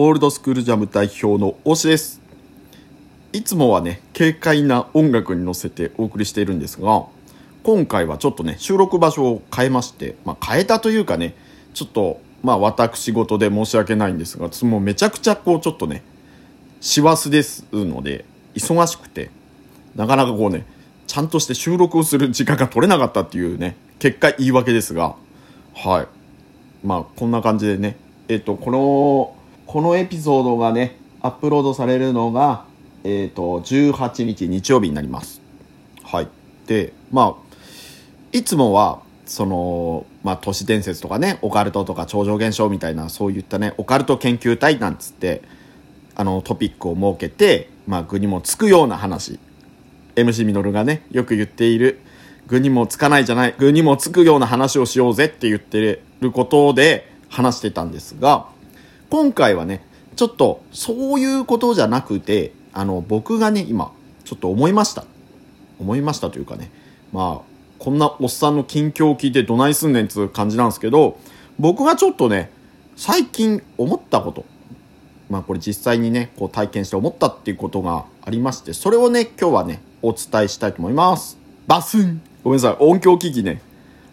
オールドスクールジャム代表の大志です。いつもはね、軽快な音楽に乗せてお送りしているんですが、今回はちょっとね、収録場所を変えまして、まあ変えたというかね、ちょっと、まあ私事で申し訳ないんですが、もうめちゃくちゃこうちょっとね、師走ですので、忙しくて、なかなかこうね、ちゃんとして収録をする時間が取れなかったっていうね、結果言い訳ですが、はい。まあこんな感じでねえっ、とこのこのエピソードがねアップロードされるのがえっ、と18日日曜日になります。はい。でまあいつもはそのまあ都市伝説とかねオカルトとか超常現象みたいなそういったねオカルト研究隊なんつってあのトピックを設けてまあ具にもつくような話。MC ミノルがねよく言っている具にもつかないじゃない具にもつくような話をしようぜって言ってることで話してたんですが今回はねちょっとそういうことじゃなくてあの僕がね今ちょっと思いました。思いましたというかね。まあこんなおっさんの近況を聞いてどないすんねんつう感じなんですけど僕がちょっとね最近思ったことまあこれ実際にねこう体験して思ったっていうことがありましてそれをね今日はねお伝えしたいと思います。バスン。ごめんなさい。音響機器ね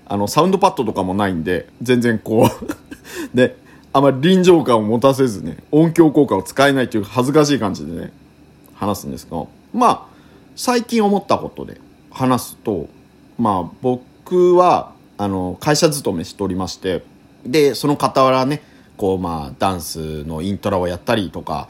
あのサウンドパッドとかもないんで全然こうで あまり臨場感を持たせずね音響効果を使えないという恥ずかしい感じでね話すんですがまあ最近思ったことで話すとまあ僕はあの会社勤めしておりましてでその傍らねこうまあダンスのイントラをやったりとか、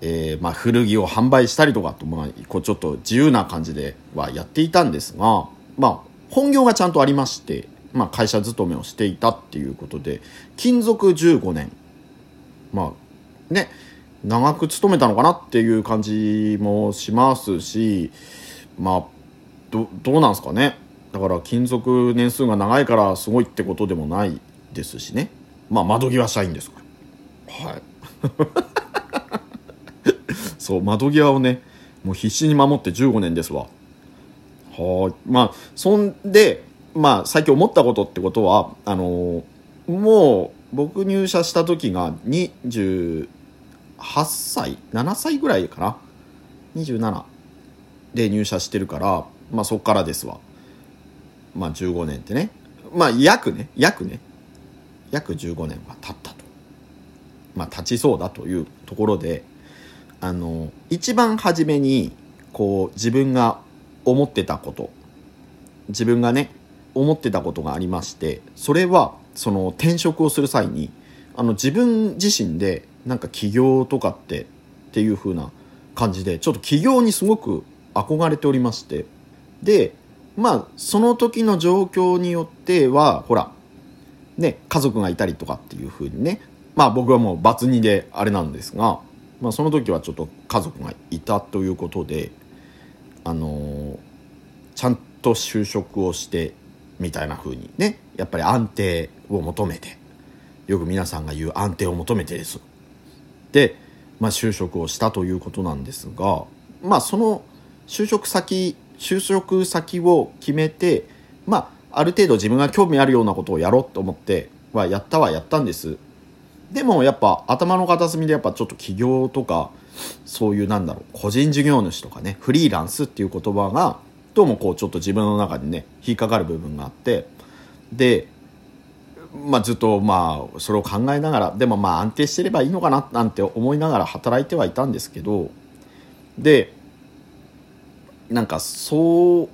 えーまあ古着を販売したりとかと、まあ、こうちょっと自由な感じではやっていたんですがまあ本業がちゃんとありまして、まあ、会社勤めをしていたっていうことで勤続15年。まあね長く勤めたのかなっていう感じもしますしまあどどうなんですかね。だから勤続年数が長いからすごいってことでもないですしね。まあ窓際社員ですから。はい。そう窓際をねもう必死に守って15年ですわ。はい。まあそんでまあ最近思ったことってことはあのもう僕入社した時が28歳7歳ぐらいかな？27で入社してるからまあそっからですわ。まあ15年ってね。まあ約ね約ね。約15年は経ったと。まあ経ちそうだというところであの一番初めにこう自分が思ってたこと自分がね思ってたことがありましてそれはその転職をする際にあの自分自身でなんか起業とかってっていう風な感じでちょっと起業にすごく憧れておりましてでまあその時の状況によってはほらね家族がいたりとかっていう風にねまあ僕はもうバツ2であれなんですが、まあ、その時はちょっと家族がいたということであのーちゃんと就職をしてみたいな風にねやっぱり安定を求めてよく皆さんが言う安定を求めてです。で、まあ、就職をしたということなんですがまあその就職先就職先を決めてまあある程度自分が興味あるようなことをやろうと思ってはやったはやったんです。でもやっぱ頭の片隅でやっぱちょっと起業とかそういうなんだろう個人事業主とかねフリーランスっていう言葉がどうもこうちょっと自分の中にね引っかかる部分があってでまあずっとまあそれを考えながらでもまあ安定してればいいのかななんて思いながら働いてはいたんですけどでなんかそう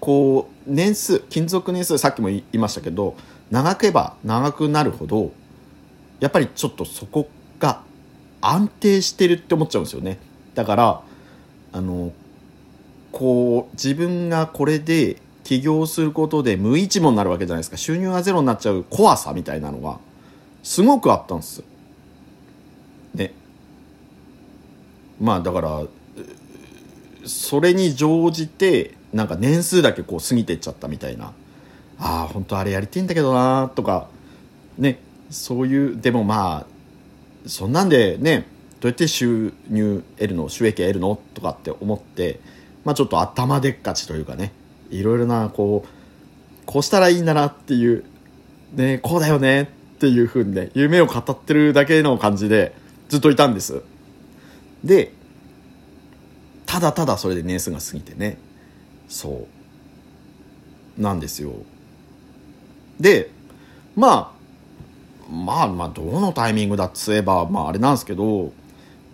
こう年数勤続年数さっきも言いましたけど長ければ長くなるほどやっぱりちょっとそこが安定してるって思っちゃうんですよね。だからあのこう自分がこれで起業することで無一文になるわけじゃないですか。収入がゼロになっちゃう怖さみたいなのがすごくあったんです。ね。まあだからそれに乗じてなんか年数だけこう過ぎてっちゃったみたいな。ああ本当あれやりてえんだけどなとか。ね。そういうでもまあそんなんでねどうやって収入得るの？収益得るの？とかって思ってまあちょっと頭でっかちというかねいろいろなこうこうしたらいいんだなっていうねこうだよねっていうふうにね夢を語ってるだけの感じでずっといたんです。でただただそれで年数が過ぎてねそうなんですよ。でまあまあまあどのタイミングだっつえばまああれなんですけど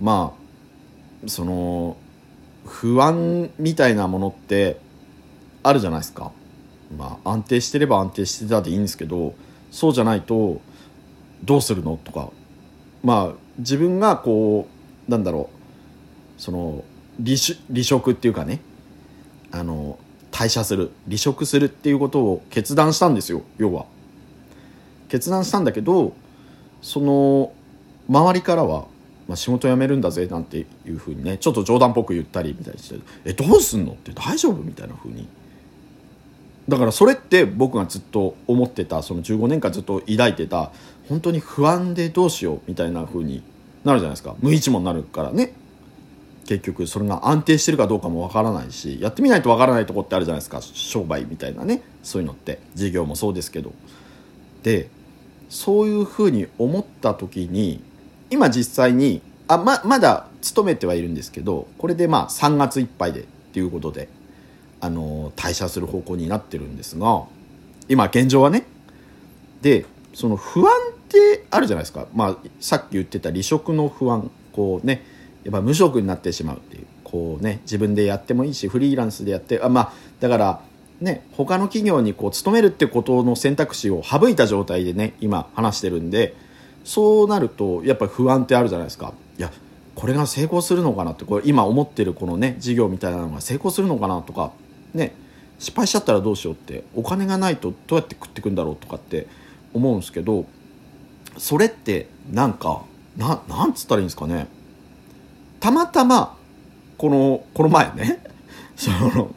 まあその不安みたいなものってあるじゃないですか。まあ安定してれば安定してたでいいんですけどそうじゃないとどうするのとか。まあ自分がこうなんだろう。その離離職っていうかね。あの退社する。離職するっていうことを決断したんですよ要は。決断したんだけどその周りからは、まあ、仕事辞めるんだぜなんていうふうにねちょっと冗談っぽく言ったりみたいにして「えどうすんの?」って大丈夫？みたいなふうに。だからそれって僕がずっと思ってたその15年間ずっと抱いてた本当に不安でどうしようみたいな風になるじゃないですか。無一文になるからね。結局それが安定してるかどうかもわからないしやってみないとわからないとこってあるじゃないですか。商売みたいなね。そういうのって。事業もそうですけど。でそういうふうに思った時に今実際にあままだ勤めてはいるんですけどこれでまあ3月いっぱいでっていうことであの退社する方向になってるんですが今現状はねでその不安ってあるじゃないですか、まあ、さっき言ってた離職の不安こうねやっぱ無職になってしまうっていうこうね自分でやってもいいしフリーランスでやってあまあだからね他の企業にこう勤めるってことの選択肢を省いた状態でね今話してるんでそうなるとやっぱり不安ってあるじゃないですか。いやこれが成功するのかなってこれ今思ってるこのね事業みたいなのが成功するのかなとかね失敗しちゃったらどうしようってお金がないとどうやって食ってくんだろうとかって思うんですけどそれってなんかななんつったらいいんですかね。たまたまこのこの前ね その、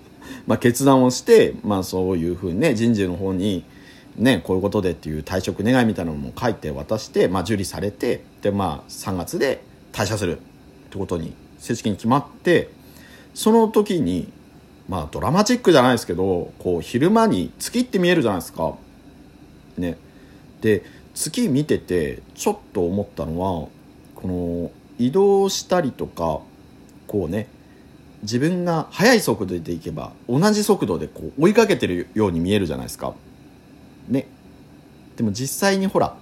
まあ、決断をして、まあ、そういうふうにね人事の方に、ね、こういうことでっていう退職願みたいなのも書いて渡して、まあ、受理されてで、まあ、3月で退社するってことに正式に決まってその時にまあドラマチックじゃないですけどこう昼間に月って見えるじゃないですか。ね、で月見ててちょっと思ったのはこの移動したりとかこうね自分が速い速度で行けば同じ速度でこう追いかけてるように見えるじゃないですか。でも実際にほら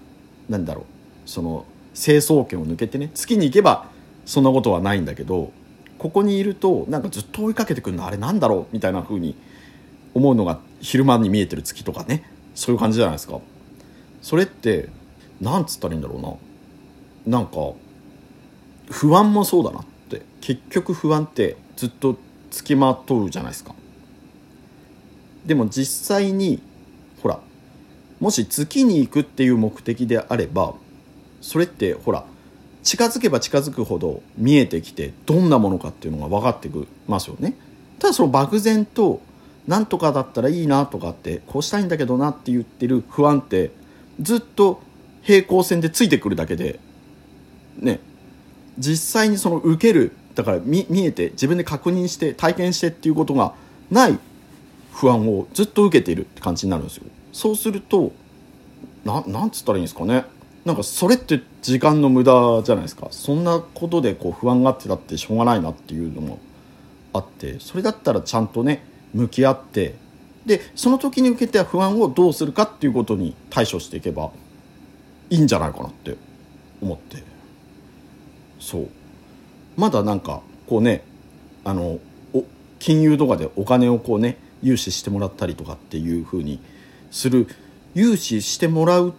なんだろうその成層圏を抜けてね月に行けばそんなことはないんだけどここにいるとなんかずっと追いかけてくるのあれなんだろうみたいな風に思うのが昼間に見えてる月とかねそういう感じじゃないですか。それってなんつったらいいんだろうな。なんか不安もそうだなって。結局不安ってずっとつきまとうじゃないですか。でも実際にもし月に行くっていう目的であればそれってほら近づけば近づくほど見えてきてどんなものかっていうのが分かってきますよね。ただその漠然となんとかだったらいいなとかってこうしたいんだけどなって言ってる不安ってずっと平行線でついてくるだけでね。実際にその受けるだから見見えて自分で確認して体験してっていうことがない不安をずっと受けているって感じになるんですよ。そうするとななんつったらいいんですかね。なんかそれって時間の無駄じゃないですか。そんなことでこう不安があってたってしょうがないなっていうのもあってそれだったらちゃんとね向き合ってでその時に受けた不安をどうするかっていうことに対処していけばいいんじゃないかなって思って。そう。まだなんかこうねあの金融とかでお金をこうね融資してもらったりとかっていうふうにする融資してもらう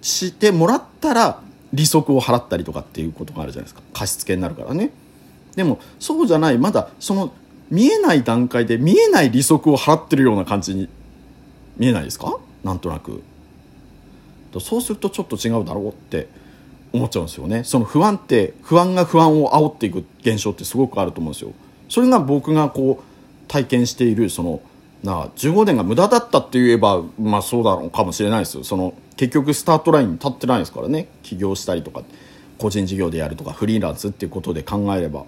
してもらったら利息を払ったりとかっていうことがあるじゃないですか。貸付になるからね。でもそうじゃないまだその見えない段階で見えない利息を払ってるような感じに見えないですか？なんとなく。そうするとちょっと違うだろうって思っちゃうんですよね。その不安って不安が不安を煽っていく現象ってすごくあると思うんですよ。それが僕がこう体験しているそのな15年が無駄だったって言えばまあそうだろうかもしれないですよ。その結局スタートラインに立ってないですからね。起業したりとか個人事業でやるとかフリーランスっていうことで考えれば。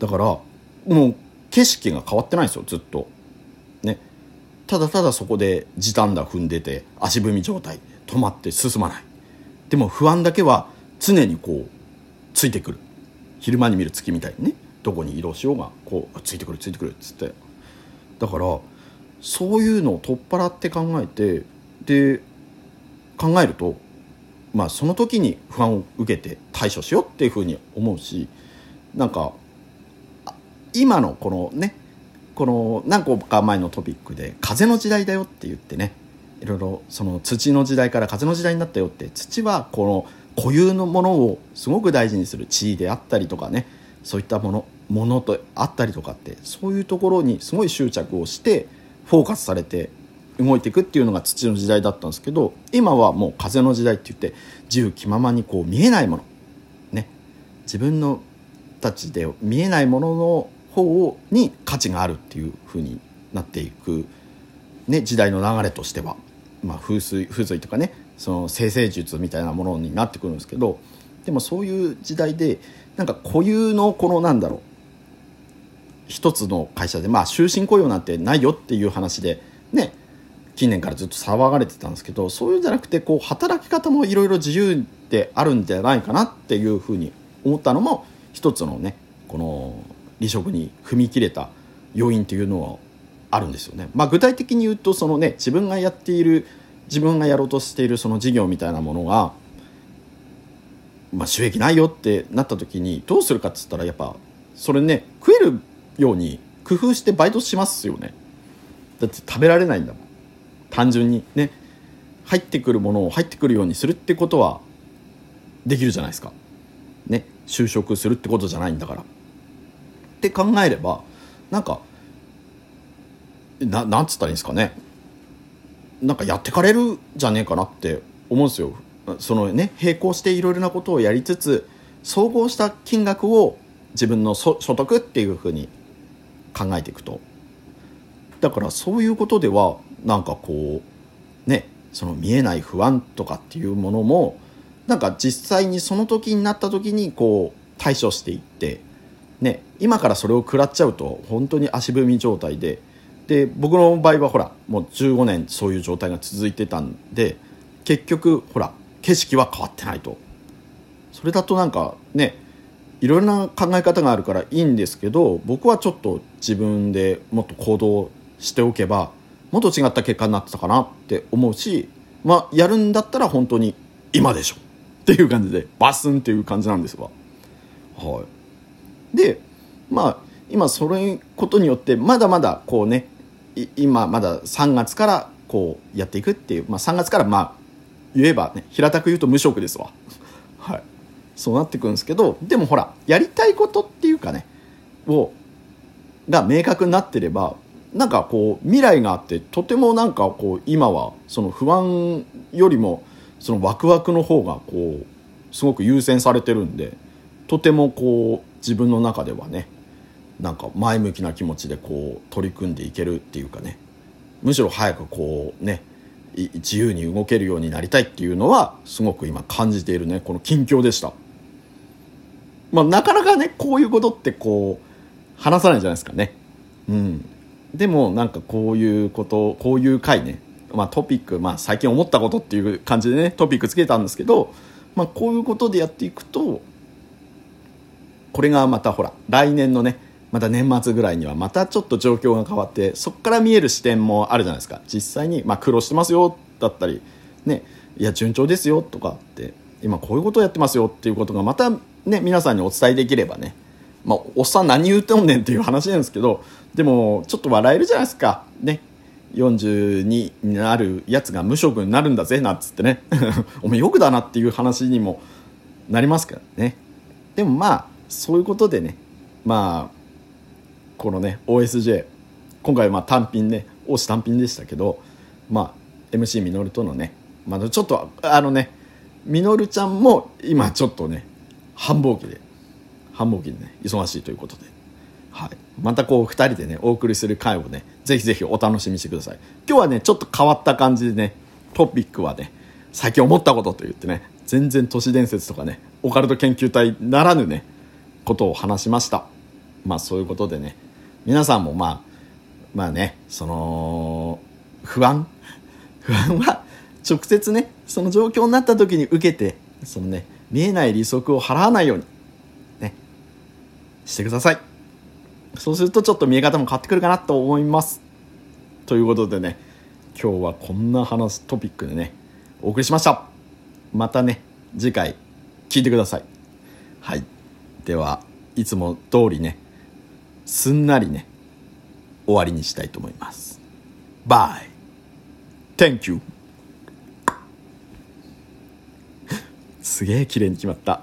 だからもう景色が変わってないですよずっと。ね。ただただそこで時短だ踏んでて足踏み状態止まって進まない。でも不安だけは常にこうついてくる。昼間に見る月みたいにね。どこに移動しようがこうついてくるついてくるっつって。だからそういうのを取っ払って考えてで考えるとまあその時に不安を受けて対処しようっていうふうに思うしなんか今のこのねこの何個か前のトピックで「風の時代だよ」って言ってねいろいろその土の時代から風の時代になったよって土はこの固有のものをすごく大事にする地位であったりとかねそういったものものとあったりとかってそういうところにすごい執着をしてフォーカスされて動いていくっていうのが土の時代だったんですけど今はもう風の時代って言って自由気ままにこう見えないもの。ね。自分のたちで見えないものの方に価値があるっていう風になっていく、ね、時代の流れとしては、まあ、風水風水とかね。その生成術みたいなものになってくるんですけどでもそういう時代でなんか固有のこのなんだろう。一つの会社でまあ終身雇用なんてないよっていう話でね近年からずっと騒がれてたんですけどそういうんじゃなくてこう働き方もいろいろ自由であるんじゃないかなっていうふうに思ったのも一つのねこの離職に踏み切れた要因というのはあるんですよね。まあ、具体的に言うとそのね自分がやっている自分がやろうとしているその事業みたいなものが、まあ、収益ないよってなった時にどうするかっつったらやっぱそれね食えるように工夫してバイトしますよね。だって食べられないんだもん。単純にね入ってくるものを入ってくるようにするってことはできるじゃないですか。ね就職するってことじゃないんだから。って考えればなんかななんつったらいいんですかね。なんかやってかれるじゃねえかなって思うんですよ。そのね並行していろいろなことをやりつつ総合した金額を自分の所得っていうふうに考えていくと。だからそういうことではなんかこうねその見えない不安とかっていうものもなんか実際にその時になった時にこう対処していってね今からそれを食らっちゃうと本当に足踏み状態でで僕の場合はほらもう15年そういう状態が続いてたんで結局ほら景色は変わってないと。それだとなんかねいろいろな考え方があるからいいんですけど僕はちょっと自分でもっと行動しておけばもっと違った結果になってたかなって思うしまあやるんだったら本当に今でしょっていう感じでバスンっていう感じなんですわ。はい、でまあ今それことによってまだまだこうね今まだ3月からこうやっていくっていう、まあ、3月からまあ言えばね平たく言うと無職ですわ。はいそうなってくるんですけどでもほらやりたいことっていうかねをが明確になってればなんかこう未来があってとてもなんかこう今はその不安よりもそのワクワクの方がこうすごく優先されてるんでとてもこう自分の中ではねなんか前向きな気持ちでこう取り組んでいけるっていうかねむしろ早くこうね自由に動けるようになりたいっていうのはすごく今感じているねこの近況でした。まあ、なかなかねこういうことってこう話さないじゃないですかね。うん、でもなんかこういうことこういう回ね、まあ、トピック、まあ、最近思ったことっていう感じでねトピックつけたんですけど、まあ、こういうことでやっていくとこれがまたほら来年のねまた年末ぐらいにはまたちょっと状況が変わってそこから見える視点もあるじゃないですか実際に、まあ、苦労してますよだったりねいや順調ですよとかって今こういうことをやってますよっていうことがまたね皆さんにお伝えできればね。まあおっさん何言うてんねんっていう話なんですけどでもちょっと笑えるじゃないですか。ね。42になるやつが無職になるんだぜなんつってね。お前よくだなっていう話にもなりますからね。でもまあそういうことでね。まあこのね OSJ 今回まあ単品ね王子単品でしたけどまあ MC みのるとのねまだちょっとあのねみのるちゃんも今ちょっとね繁忙期で。繁忙期でね忙しいということで、はい、またこう2人でねお送りする回をねぜひぜひお楽しみにしてください。今日はねちょっと変わった感じでねトピックはね最近思ったことと言ってね全然都市伝説とかねオカルト研究隊ならぬねことを話しました。まあそういうことでね皆さんもまあまあねその不安？不安は直接ねその状況になった時に受けてそのね見えない利息を払わないようにねしてください。そうするとちょっと見え方も変わってくるかなと思います。ということでね今日はこんな話トピックでねお送りしました。またね次回聞いてください。はい。ではいつも通りねすんなりね終わりにしたいと思います。バイ。Thank you. すげえ綺麗に決まった。